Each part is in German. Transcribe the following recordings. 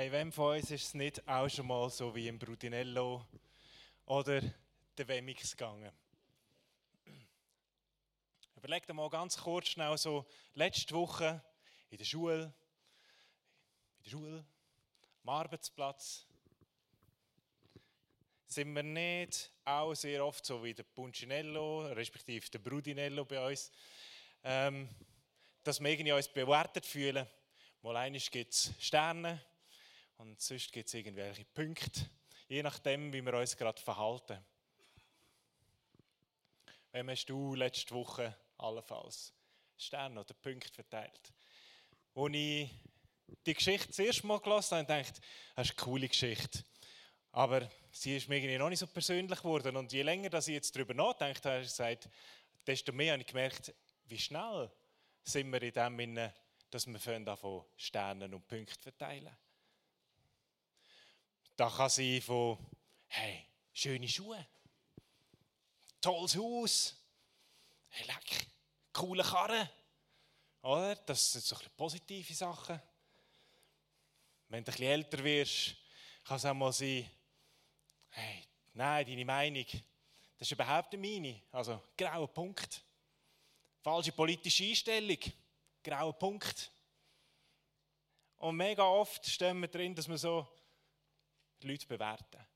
Hey, wem von uns ist es nicht auch schon mal so wie im Brutinello oder der Wemix gegangen? Überleg dir mal ganz kurz schnell so, letzte Woche in der Schule, in der Schule, am Arbeitsplatz, sind wir nicht auch sehr oft so wie der Puncinello, respektive der Brudinello bei uns, ähm, dass wir irgendwie uns bewertet fühlen. Mal eines gibt es Sterne, und sonst gibt es irgendwelche Punkte, je nachdem, wie wir uns gerade verhalten. Wem hast du letzte Woche allenfalls Sterne oder Punkte verteilt? Als ich die Geschichte das erste Mal gelesen habe, dachte ich, das ist eine coole Geschichte. Aber sie ist mir irgendwie noch nicht so persönlich geworden. Und je länger dass ich jetzt darüber nachdenke, habe ich gesagt, desto mehr habe ich gemerkt, wie schnell sind wir in dem Sinne, dass wir davon Sterne und Punkte verteilen. Da kann sein von, hey, schöne Schuhe, tolles Haus, hey, leck, coole Karre. Oder? Das sind so ein positive Sachen. Wenn du ein bisschen älter wirst, kann es auch mal sein, hey, nein, deine Meinung, das ist überhaupt nicht meine. Also, grauer Punkt. Falsche politische Einstellung, grauer Punkt. Und mega oft stehen wir drin, dass wir so Leute bewerten.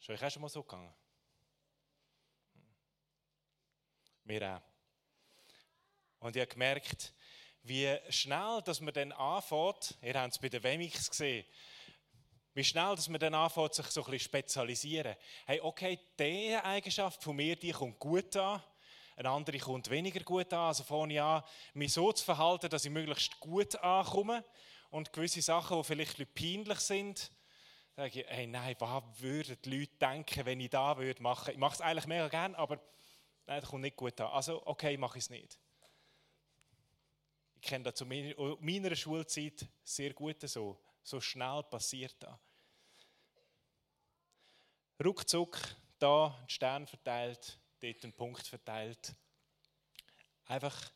Ist euch auch schon mal so gegangen? Mir auch. Und ich habe gemerkt, wie schnell, dass man dann anfängt, ihr habt es bei den Wemix gesehen, wie schnell, dass man dann anfängt, sich so ein bisschen spezialisieren. Hey, okay, diese Eigenschaft von mir, die kommt gut an, eine andere kommt weniger gut an. Also fange ich an, mich so zu verhalten, dass ich möglichst gut ankomme und gewisse Sachen, die vielleicht peinlich sind, sage ich, hey, nein, was würden die Leute denken, wenn ich da würde? Ich mache es eigentlich mega gerne, aber nein, das kommt nicht gut an. Also, okay, mache ich es nicht. Ich kenne das zu meiner Schulzeit sehr gut so. So schnell passiert das. Ruckzuck, da einen Stern verteilt, dort einen Punkt verteilt. Einfach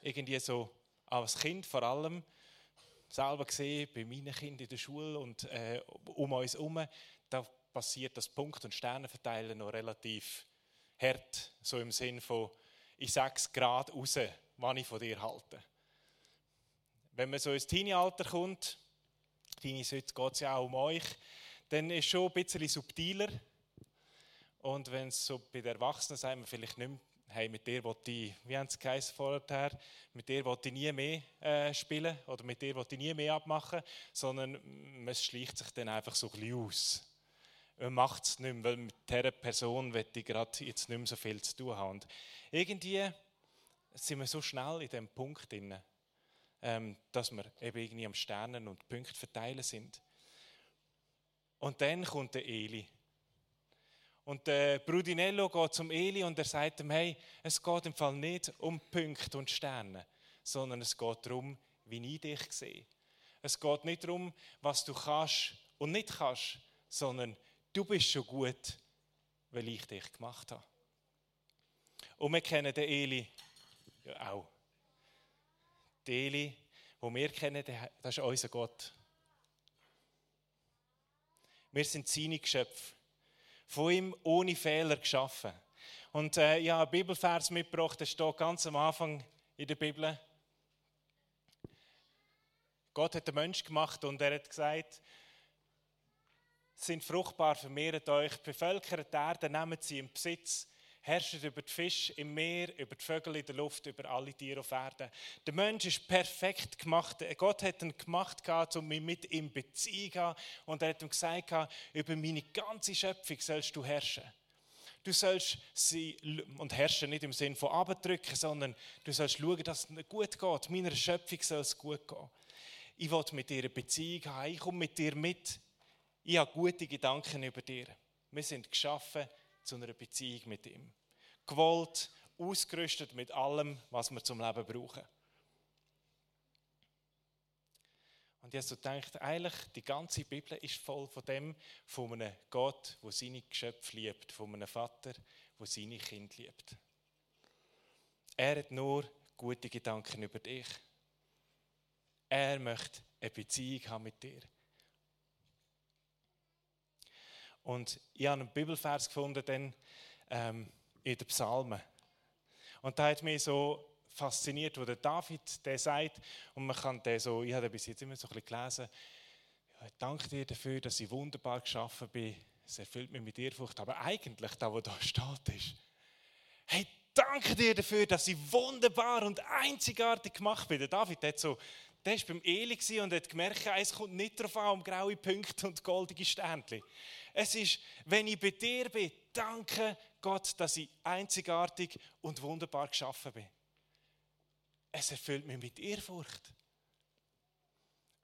irgendwie so als Kind vor allem selber gesehen, bei meinen Kindern in der Schule und äh, um uns herum, da passiert das Punkt- und Sternenverteilen noch relativ hart. So im Sinn von, ich sage es gerade raus, was ich von dir halte. Wenn man so ins Teenie-Alter kommt, Teenies, heute geht es ja auch um euch, dann ist es schon ein bisschen subtiler. Und wenn es so bei den Erwachsenen sind, wir vielleicht nicht mehr hey, mit dir wollte ich, wie haben es vorher, mit dir wollte ich nie mehr äh, spielen oder mit dir wollte ich nie mehr abmachen, sondern man schleicht sich dann einfach so ein bisschen aus. Man macht es nicht mehr, weil mit dieser Person will ich gerade jetzt nicht mehr so viel zu tun haben. Und irgendwie sind wir so schnell in dem Punkt drin, ähm, dass wir eben irgendwie am Sternen und Punkte verteilen sind. Und dann kommt der Eli. Und der Brudinello geht zum Eli und er sagt ihm, hey, es geht im Fall nicht um Punkte und Sterne, sondern es geht darum, wie ich dich sehe. Es geht nicht darum, was du kannst und nicht kannst, sondern du bist schon gut, weil ich dich gemacht habe. Und wir kennen den Eli ja auch. Den Eli, den wir kennen, das ist unser Gott. Wir sind seine Geschöpfe von ihm ohne Fehler geschaffen. Und äh, ich habe einen Bibelvers mitgebracht, der steht ganz am Anfang in der Bibel. Gott hat den Mensch gemacht und er hat gesagt, sind fruchtbar, vermehrt euch, bevölkert die Erde, nehmt sie in Besitz herrscht über die Fische im Meer, über die Vögel in der Luft, über alle Tiere auf Erden. Der Mensch ist perfekt gemacht. Gott hat ihn gemacht, um mit ihm haben. Und er hat ihm gesagt, über meine ganze Schöpfung sollst du herrschen. Du sollst sie, und herrschen nicht im Sinn von abdrücken, sondern du sollst schauen, dass es gut geht. Meiner Schöpfung soll es gut gehen. Ich will mit dir eine Beziehung haben. Ich komme mit dir mit. Ich habe gute Gedanken über dir. Wir sind geschaffen zu einer Beziehung mit ihm. Gewollt, ausgerüstet mit allem, was wir zum Leben brauchen. Und ich so gedacht, eigentlich die ganze Bibel ist voll von dem, von einem Gott, der seine Geschöpfe liebt, von einem Vater, der seine Kinder liebt. Er hat nur gute Gedanken über dich. Er möchte eine Beziehung haben mit dir. Und ich habe einen Bibelvers gefunden, dann, ähm, in den Psalmen. Und da hat mich so fasziniert, wo der David der sagt, und man kann den so, ich habe bis jetzt immer so ein bisschen gelesen, ja, danke dir dafür, dass ich wunderbar geschaffen bin, es erfüllt mich mit Ehrfurcht, aber eigentlich, da wo da steht, ist, hey, danke dir dafür, dass ich wunderbar und einzigartig gemacht bin. Der David hat so, der war beim Eli und hat gemerkt, es kommt nicht darauf an, um graue Punkte und goldige Sternchen. Es ist, wenn ich bei dir bin, danke Gott, dass ich einzigartig und wunderbar geschaffen bin. Es erfüllt mich mit Ehrfurcht.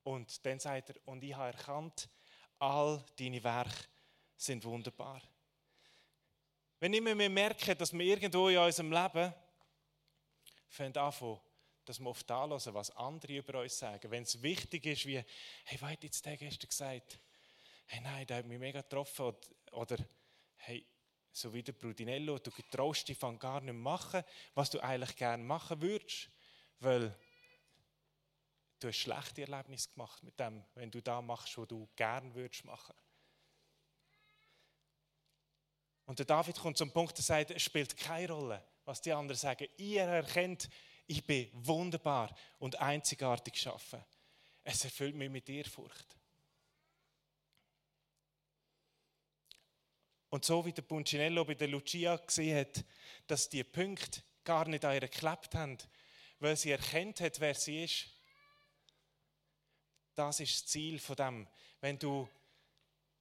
Und dann sagt er, und ich habe erkannt, all deine Werke sind wunderbar. Wenn immer wir merken, dass wir irgendwo in unserem Leben fangen anfangen, dass wir oft anhören, was andere über uns sagen. Wenn es wichtig ist, wie, hey, was hat jetzt der gestern gesagt? Hey, nein, der hat mich mega getroffen. Oder, oder hey, so wie der Brudinello, du getraust dich von gar nicht machen, was du eigentlich gerne machen würdest, weil du hast schlechte Erlebnisse gemacht mit dem, wenn du da machst, was du gerne würdest machen. Und der David kommt zum Punkt, der sagt, es spielt keine Rolle, was die anderen sagen. Ihr erkennt, ich bin wunderbar und einzigartig geschaffen. Es erfüllt mich mit Ehrfurcht. Und so wie der Puncinello bei der Lucia gesehen hat, dass die Punkte gar nicht an ihr geklebt haben, weil sie erkennt hat, wer sie ist. Das ist das Ziel von dem. Wenn du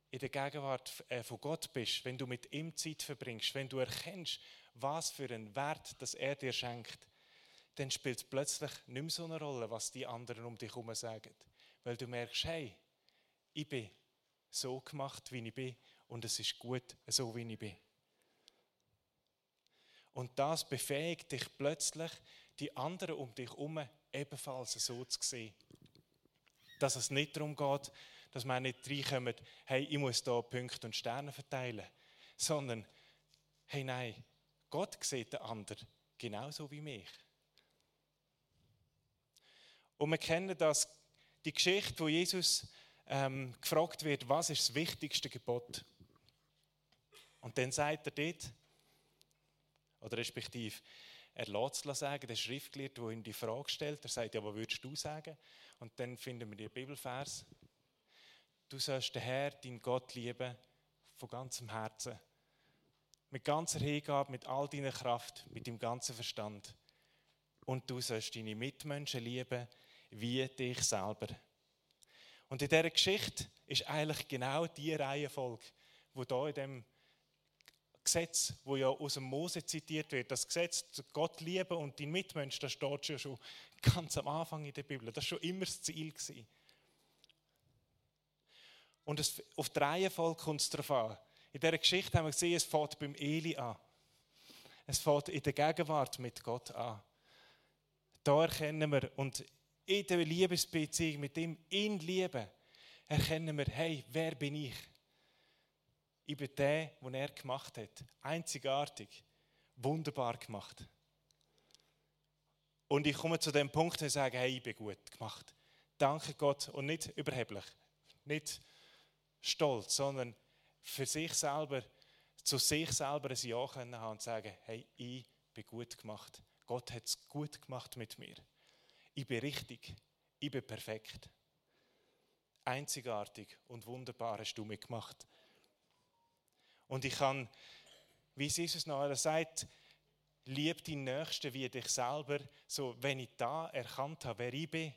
in der Gegenwart äh, von Gott bist, wenn du mit ihm Zeit verbringst, wenn du erkennst, was für einen Wert das er dir schenkt, dann spielt es plötzlich nicht mehr so eine Rolle, was die anderen um dich herum sagen. Weil du merkst, hey, ich bin so gemacht, wie ich bin und es ist gut, so wie ich bin. Und das befähigt dich plötzlich, die anderen um dich herum ebenfalls so zu sehen. Dass es nicht darum geht, dass man nicht reinkommt, hey, ich muss da Punkte und Sterne verteilen, sondern, hey, nein, Gott sieht den anderen genauso wie mich. Und wir kennen das, die Geschichte, wo Jesus ähm, gefragt wird, was ist das wichtigste Gebot? Und dann sagt er dort, oder respektive, er lässt es sagen, der Schriftgelehrte, der ihm die Frage stellt, er sagt, ja, was würdest du sagen? Und dann finden wir den Bibelvers. Du sollst den Herr, deinen Gott lieben, von ganzem Herzen. Mit ganzer Hingabe, mit all deiner Kraft, mit dem ganzen Verstand. Und du sollst deine Mitmenschen lieben, wie dich selber. Und in dieser Geschichte ist eigentlich genau die Reihenfolge, wo da in dem Gesetz, wo ja aus dem Mose zitiert wird, das Gesetz, Gott lieben und dein Mitmensch, das steht ja schon ganz am Anfang in der Bibel. Das war schon immer das Ziel. Gewesen. Und es, auf die Reihenfolge kommt es darauf an. In dieser Geschichte haben wir gesehen, es fängt beim Eli an. Es fängt in der Gegenwart mit Gott an. Da erkennen wir, und in der Liebesbeziehung mit ihm, in Liebe, erkennen wir, hey, wer bin ich? Ich bin der, den er gemacht hat. Einzigartig, wunderbar gemacht. Und ich komme zu dem Punkt und sage, hey, ich bin gut gemacht. Danke Gott und nicht überheblich, nicht stolz, sondern für sich selber, zu sich selber ein Ja können haben und sagen, hey, ich bin gut gemacht. Gott hat es gut gemacht mit mir. Ich bin richtig, ich bin perfekt. Einzigartig und wunderbar hast du mich gemacht. Und ich kann, wie Jesus noch sagt, lieb deinen Nächsten wie dich selber. So, wenn ich da erkannt habe, wer ich bin,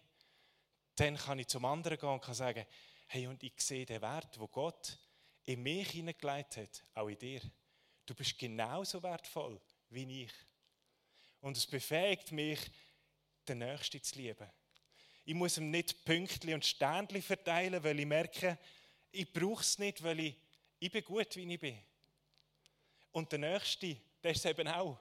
dann kann ich zum anderen gehen und kann sagen, hey, und ich sehe den Wert, wo Gott in mich hineingelegt hat, auch in dir. Du bist genauso wertvoll wie ich. Und es befähigt mich, den Nächsten zu lieben. Ich muss ihm nicht Pünktchen und Sternchen verteilen, weil ich merke, ich brauche es nicht, weil ich ich bin gut, wie ich bin. Und der Nächste, der ist es eben auch.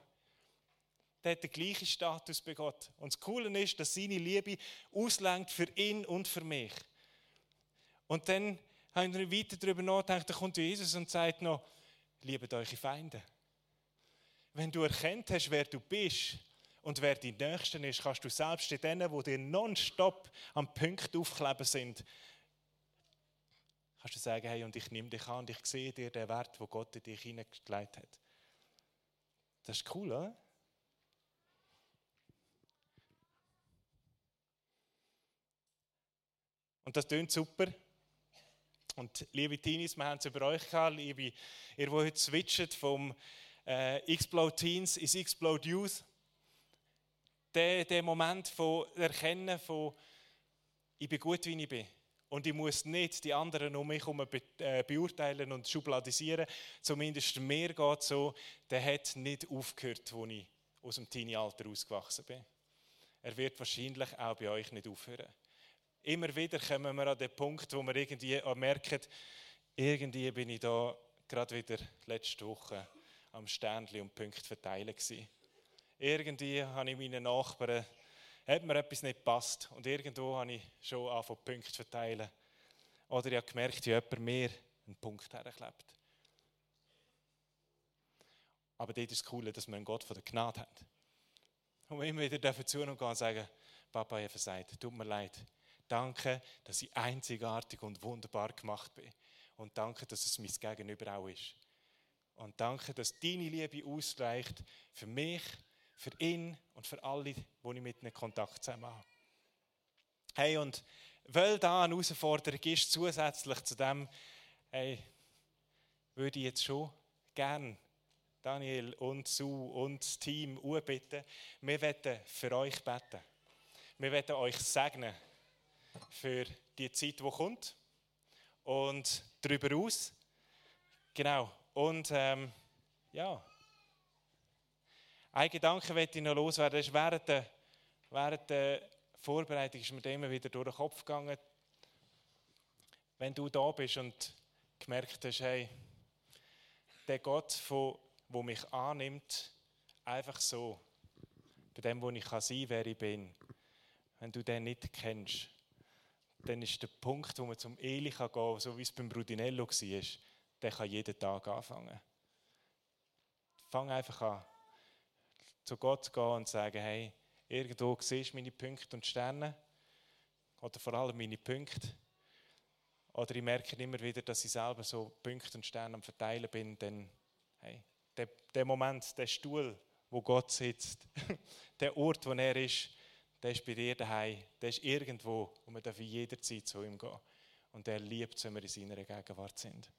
Der hat den gleichen Status bei Gott. Und das Coole ist, dass seine Liebe auslenkt für ihn und für mich. Und dann haben wir weiter darüber nachgedacht, da kommt Jesus und sagt noch, liebet eure Feinde. Wenn du erkennt hast, wer du bist und wer die Nächsten ist, kannst du selbst in denen, die dir nonstop am Punkt aufkleben sind, kannst du sagen, hey, und ich nehme dich an und ich sehe dir den Wert, wo Gott in dich hineingelegt hat. Das ist cool, oder? Und das klingt super. Und liebe Teenies, wir haben es über euch gehabt, liebe, ihr, die heute switcht vom äh, Explode Teens ins Explode Youth. Der, der Moment von Erkennen von, ich bin gut, wie ich bin. Und ich muss nicht die anderen um mich herum äh, beurteilen und schubladisieren. Zumindest mir geht so, der hat nicht aufgehört, als ich aus dem Teenie-Alter ausgewachsen bin. Er wird wahrscheinlich auch bei euch nicht aufhören. Immer wieder kommen wir an den Punkt, wo wir irgendwie merken, irgendwie bin ich da gerade wieder letzte Woche am Ständchen und Punkte verteilen gewesen. Irgendwie habe ich meinen Nachbarn, hat mir etwas nicht gepasst und irgendwo habe ich schon angefangen Punkte zu verteilen. Oder ich habe gemerkt, wie jemand mir einen Punkt herklebt. Aber dort ist das Coole, dass wir einen Gott von der Gnade haben. Und wir immer wieder dürfen zu und gehen und sagen, Papa, ich versagt, tut mir leid. Danke, dass ich einzigartig und wunderbar gemacht bin. Und danke, dass es mein Gegenüber auch ist. Und danke, dass deine Liebe ausreicht für mich, für ihn und für alle, die ich mit ihnen Kontakt zusammen habe. Hey, und weil da eine Herausforderung ist, zusätzlich zu dem, hey, würde ich jetzt schon gern Daniel und Sue und das Team bitten, wir werden für euch beten. Wir werden euch segnen für die Zeit, die kommt und darüber aus. Genau. Und ähm, ja, ein Gedanke möchte ich noch loswerden. ist während der, während der Vorbereitung ist mir immer wieder durch den Kopf gegangen, wenn du da bist und gemerkt hast, hey, der Gott, der mich annimmt, einfach so, bei dem, wo ich sein kann, wer ich bin, wenn du den nicht kennst, dann ist der Punkt, wo man zum Eli gehen kann, so wie es beim Brudinello war, der kann jeden Tag anfangen. Fang einfach an, zu Gott gehen und sagen, hey, irgendwo siehst du meine Punkte und Sterne, oder vor allem meine Punkte, oder ich merke immer wieder, dass ich selber so Punkte und Sterne am Verteilen bin, dann, hey, der, der Moment, der Stuhl, wo Gott sitzt, der Ort, wo er ist, der ist bei dir daheim, der ist irgendwo und wir dürfen jederzeit zu ihm gehen. Und er liebt wenn wir in seiner Gegenwart sind.